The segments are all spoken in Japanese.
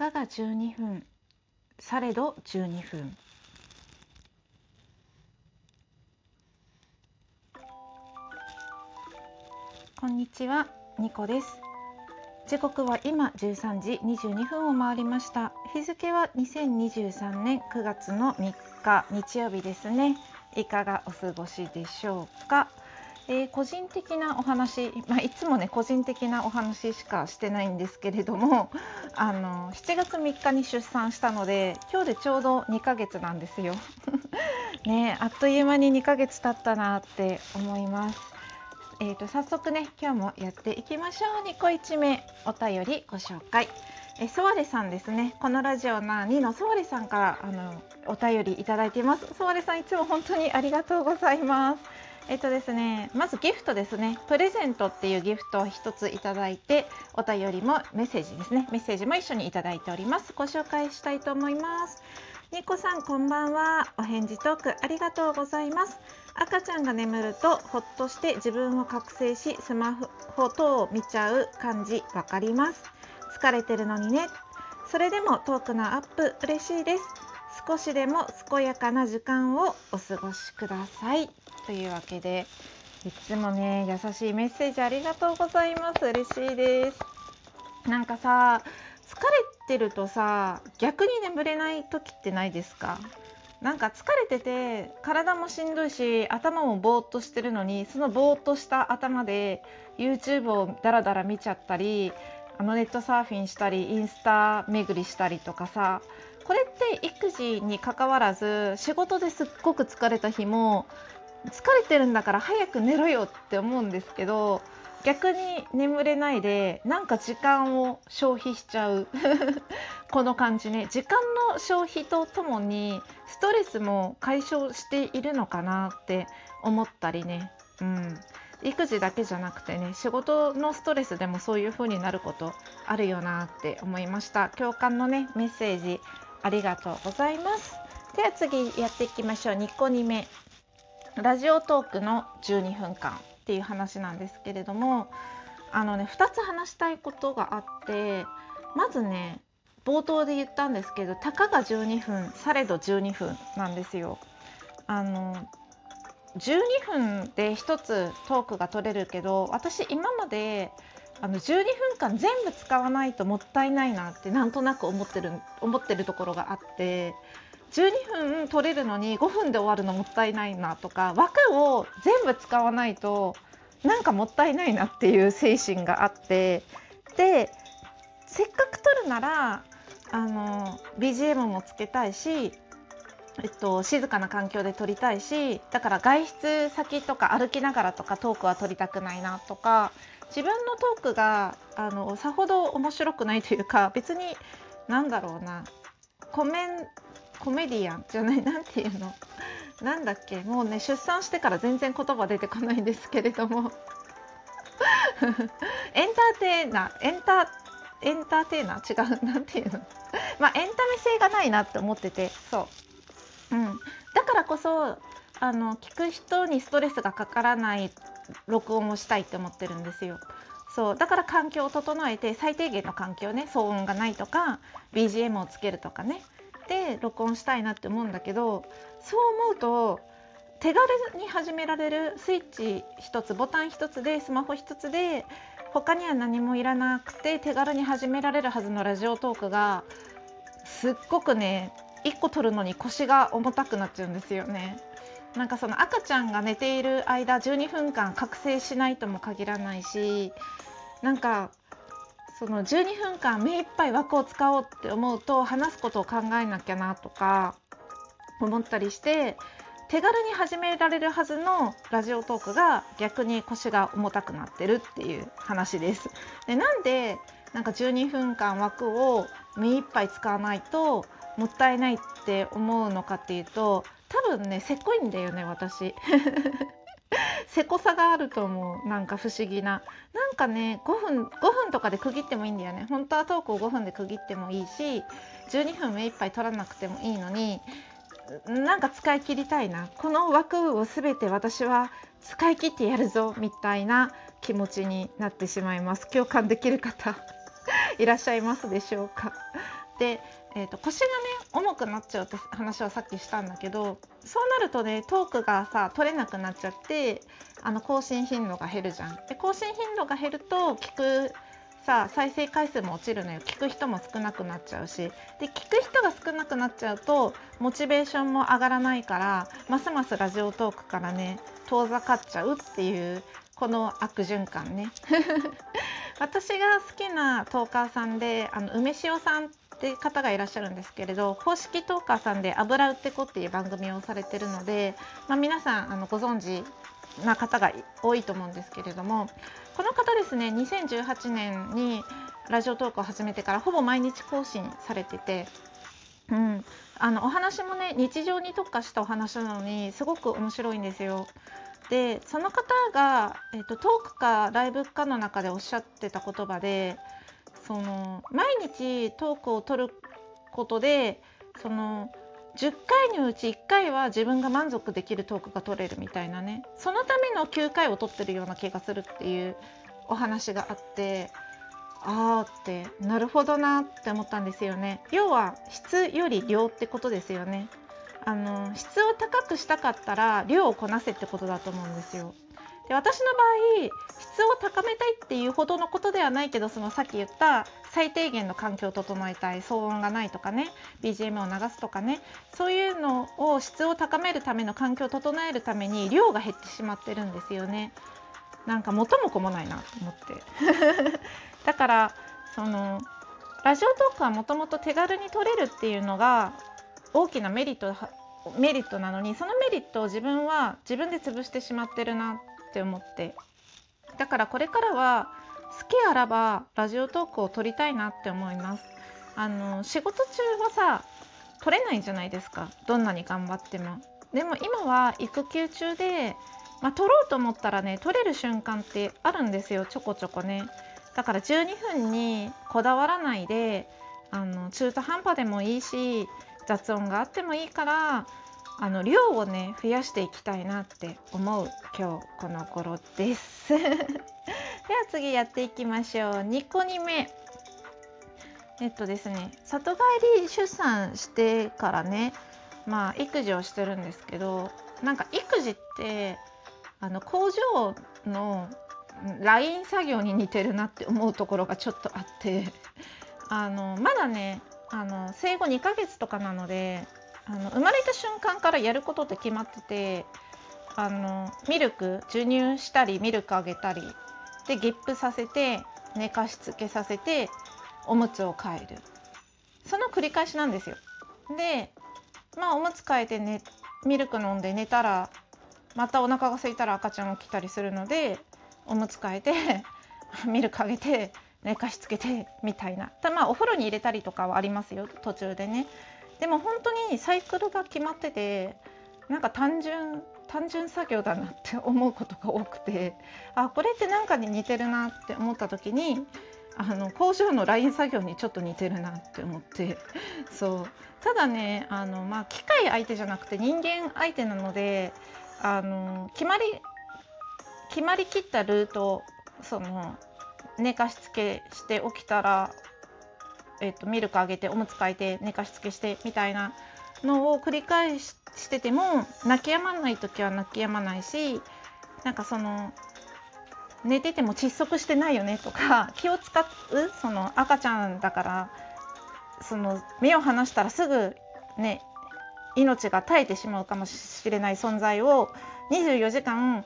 かが12分されど12分。こんにちはニコです。時刻は今13時22分を回りました。日付は2023年9月の3日日曜日ですね。いかがお過ごしでしょうか？えー、個人的なお話、まあ、いつもね個人的なお話しかしてないんですけれども あの7月3日に出産したので今日でちょうど2ヶ月なんですよ。ねあっという間に2ヶ月経ったなって思います。えーと、早速ね今日もやっていきましょう2個1目お便りご紹介。えソワレさんですねこのラジオな2のソワレさんからあのお便りいただいていますソワレさんいつも本当にありがとうございますえっとですね、まずギフトですね、プレゼントっていうギフトを1ついただいて、お便りもメッセージですね、メッセージも一緒にいただいております。ご紹介したいと思います。ニコさん、こんばんは。お返事トークありがとうございます。赤ちゃんが眠るとほっとして自分を覚醒し、スマホ等を見ちゃう感じわかります。疲れてるのにね。それでもトークのアップ嬉しいです。少しでも健やかな時間をお過ごしください。というわけでいつもね優しいメッセージありがとうございます。嬉しいです。なんかさ疲れてるとさ逆に眠れない時ってないですか？なんか疲れてて体もしんどいし頭もぼーっとしてるのにそのぼーっとした頭で YouTube をダラダラ見ちゃったりあのネットサーフィンしたりインスタ巡りしたりとかさこれって育児にかかわらず仕事ですっごく疲れた日も疲れてるんだから早く寝ろよって思うんですけど逆に眠れないでなんか時間を消費しちゃう。この感じね。時間の消費とともにストレスも解消しているのかなって思ったりね、うん、育児だけじゃなくてね仕事のストレスでもそういう風になることあるよなって思いました。共感のねメッセージありがとうございます。では次やっていきましょう。2個2目ラジオトークの12分間っていう話なんですけれどもあのね2つ話したいことがあってまずね冒頭で言ったんですけどたかが12分されど12分なんですよ。あの12分で1つトークが取れるけど私今まであの12分間全部使わないともったいないなってなんとなく思ってる思ってるところがあって12分取れるのに5分で終わるのもったいないなとか枠を全部使わないとなんかもったいないなっていう精神があってでせっかく撮るならあの BGM もつけたいし、えっと、静かな環境で撮りたいしだから外出先とか歩きながらとかトークは撮りたくないなとか自分のトークがあのさほど面白くないというか別に何だろうなコメンコメディアンじゃない何ていうの？なんだっけ？もうね出産してから全然言葉出てこないんですけれども。エンターテイナーエンターエンターテイナー？違う。何ていうの？まあエンタメ性がないなって思ってて。そう、うん、だからこそあの聞く人にストレスがかからない録音をしたいって思ってるんですよ。そう。だから環境を整えて最低限の環境ね騒音がないとか BGM をつけるとかね。て録音したいなって思うんだけどそう思うと手軽に始められるスイッチ1つボタン1つでスマホ1つで他には何もいらなくて手軽に始められるはずのラジオトークがすっごくね1個取るのに腰が重たくなっちゃうんですよね。なんかその赤ちゃんが寝ている間12分間覚醒しないとも限らないしなんかその12分間目いっぱい枠を使おうって思うと話すことを考えなきゃなとか思ったりして手軽に始められるはずのラジオトークが逆に腰が重たくなってるっていう話です。でなんでなんか12分間枠を目いっぱい使わないともったいないって思うのかっていうと多分ねせっこいんだよね私せこさがあると思う。なんか不思議な。なんかね5分5分とかで区切ってもいいんだよね。本当はトークを5分で区切ってもいいし12分目いっぱい取らなくてもいいのになんか使い切りたいな。この枠を全て私は使い切ってやるぞみたいな気持ちになってしまいます。共感できる方いらっしゃいますでしょうか。で、えーと、腰がね重くなっちゃうって話はさっきしたんだけどそうなるとねトークがさ取れなくなっちゃってあの更新頻度が減るじゃん。で更新頻度が減ると聞くさ再生回数も落ちるのよ。聞く人も少なくなっちゃうし。で聞く人が少なくなっちゃうとモチベーションも上がらないからますますラジオトークからね遠ざかっちゃうっていうこの悪循環ね。私が好きなトーカーさんであの梅塩さんって方がいらっしゃるんですけれど公式トーカーさんで「油売ってこ」っていう番組をされてるので、まあ、皆さんあのご存知な方が多いと思うんですけれどもこの方ですね2018年にラジオトークを始めてからほぼ毎日更新されてて、うん、あのお話もね日常に特化したお話なのにすごく面白いんですよ。でその方が、えーと、トークかライブかの中でおっしゃってた言葉でその毎日トークを取ることでその10回のうち1回は自分が満足できるトークが取れるみたいなね。そのための9回を取ってるような気がするっていうお話があってあーってなるほどなって思ったんですよね。要は質より量ってことですよね。あの質を高くしたかったら量をこなせってことだと思うんですよ。で私の場合質を高めたいっていうほどのことではないけどそのさっき言った最低限の環境を整えたい騒音がないとかね BGM を流すとかねそういうのを質を高めるための環境を整えるために量が減ってしまってるんですよね。なんか元も子もないなと思って だからそのラジオトークはもともと手軽に撮れるっていうのが大きなメリットメリットなのにそのメリットを自分は自分で潰してしまってるなって思って。だからこれからは好きあらばラジオトークを撮りたいなって思います。あの仕事中はさ撮れないじゃないですか。どんなに頑張っても。でも今は育休中でまあ、撮ろうと思ったらね撮れる瞬間ってあるんですよ。ちょこちょこね。だから12分にこだわらないであの中途半端でもいいし雑音があってもいいからあの量をね増やしていきたいなって思う今日この頃です。では次やっていきましょう。2個2目。えっとですね里帰り出産してからねまあ育児をしてるんですけどなんか育児ってあの工場のライン作業に似てるなって思うところがちょっとあってあのまだねあの生後2ヶ月とかなのであの生まれた瞬間からやることって決まっててあのミルク授乳したりミルクあげたりでゲップさせて寝かしつけさせておむつを替える。その繰り返しなんですよ。でまあおむつ替えて、ね、ミルク飲んで寝たらまたお腹が空いたら赤ちゃん起きたりするのでおむつ替えて ミルクあげて寝かしつけてみたいな。たまあお風呂に入れたりとかはありますよ途中でね。でも本当にサイクルが決まっててなんか単純単純作業だなって思うことが多くてあこれって何かに似てるなって思った時にあの工場のライン作業にちょっと似てるなって思ってそう。ただねあの、まあ、機械相手じゃなくて人間相手なのであの決まり決まりきったルートその寝かしつけして起きたらえっと、ミルクあげておむつ替えて寝かしつけしてみたいなのを繰り返してても泣き止まない時は泣き止まないしなんかその寝てても窒息してないよねとか 気を使うその赤ちゃんだからその目を離したらすぐね命が絶えてしまうかもしれない存在を24時間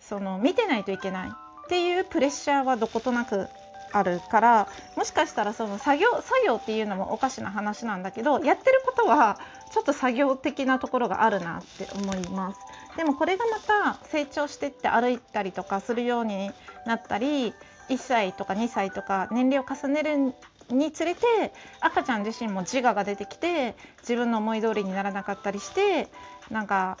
その見てないといけないっていうプレッシャーはどことなくあるからもしかしたらその作業作業っていうのもおかしな話なんだけどやってることはちょっと作業的なところがあるなって思います。でもこれがまた成長してって歩いたりとかするようになったり1歳とか2歳とか年齢を重ねるにつれて赤ちゃん自身も自我が出てきて自分の思い通りにならなかったりしてなんか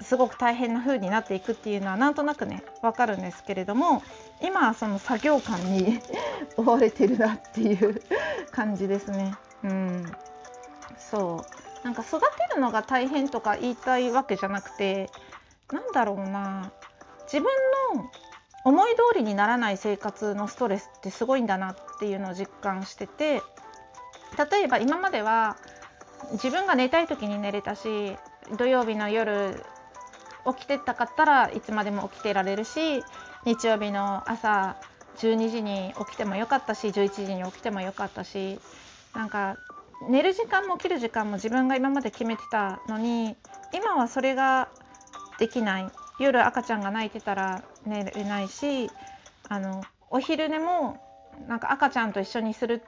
すごく大変な風になっていくっていうのはなんとなくね分かるんですけれども今はその作業感に 追われてるなっていう感じですね。うん、そう。なんか育てるのが大変とか言いたいわけじゃなくてなんだろうな。自分の思い通りにならない生活のストレスってすごいんだなっていうのを実感してて例えば今までは自分が寝たい時に寝れたし土曜日の夜起きてたかったらいつまでも起きてられるし日曜日の朝12時に起きてもよかったし11時に起きてもよかったしなんか寝る時間も起きる時間も自分が今まで決めてたのに今はそれができない。夜赤ちゃんが泣いてたら寝れないしあのお昼寝もなんか赤ちゃんと一緒にする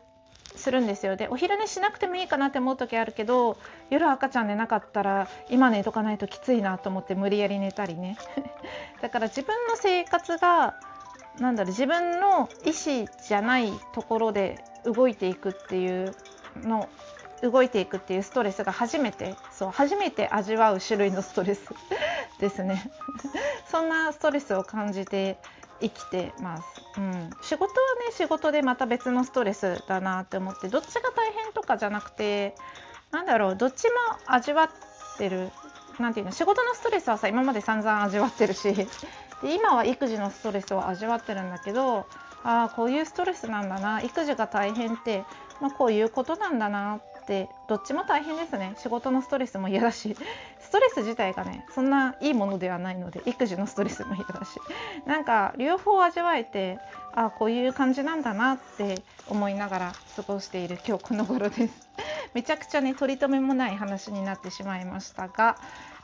するんですよ。でお昼寝しなくてもいいかなって思う時あるけど夜赤ちゃん寝なかったら今寝とかないときついなと思って無理やり寝たりね。だから自分の生活がなんだろう自分の意思じゃないところで動いていくっていうの動いていくっていうストレスが初めてそう初めて味わう種類のストレスですね。そんなストレスを感じて生きてます、うん、仕事はね仕事でまた別のストレスだなって思ってどっちが大変とかじゃなくてなんだろうどっちも味わってる。なていうの仕事のストレスはさ今まで散々味わってるし。で今は育児のストレスを味わってるんだけどああこういうストレスなんだな育児が大変って、まあ、こういうことなんだなってどっちも大変ですね仕事のストレスも嫌だし ストレス自体がねそんないいものではないので育児のストレスも嫌だしなんか両方味わえてああこういう感じなんだなって思いながら過ごしている今日この頃です。めちゃくちゃね取り留めもない話になってしまいましたが、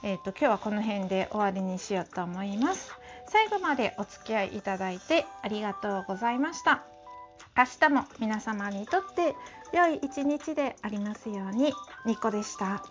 えーと、今日はこの辺で終わりにしようと思います。最後までお付き合いいただいてありがとうございました。明日も皆様にとって良い一日でありますように。ニコでした。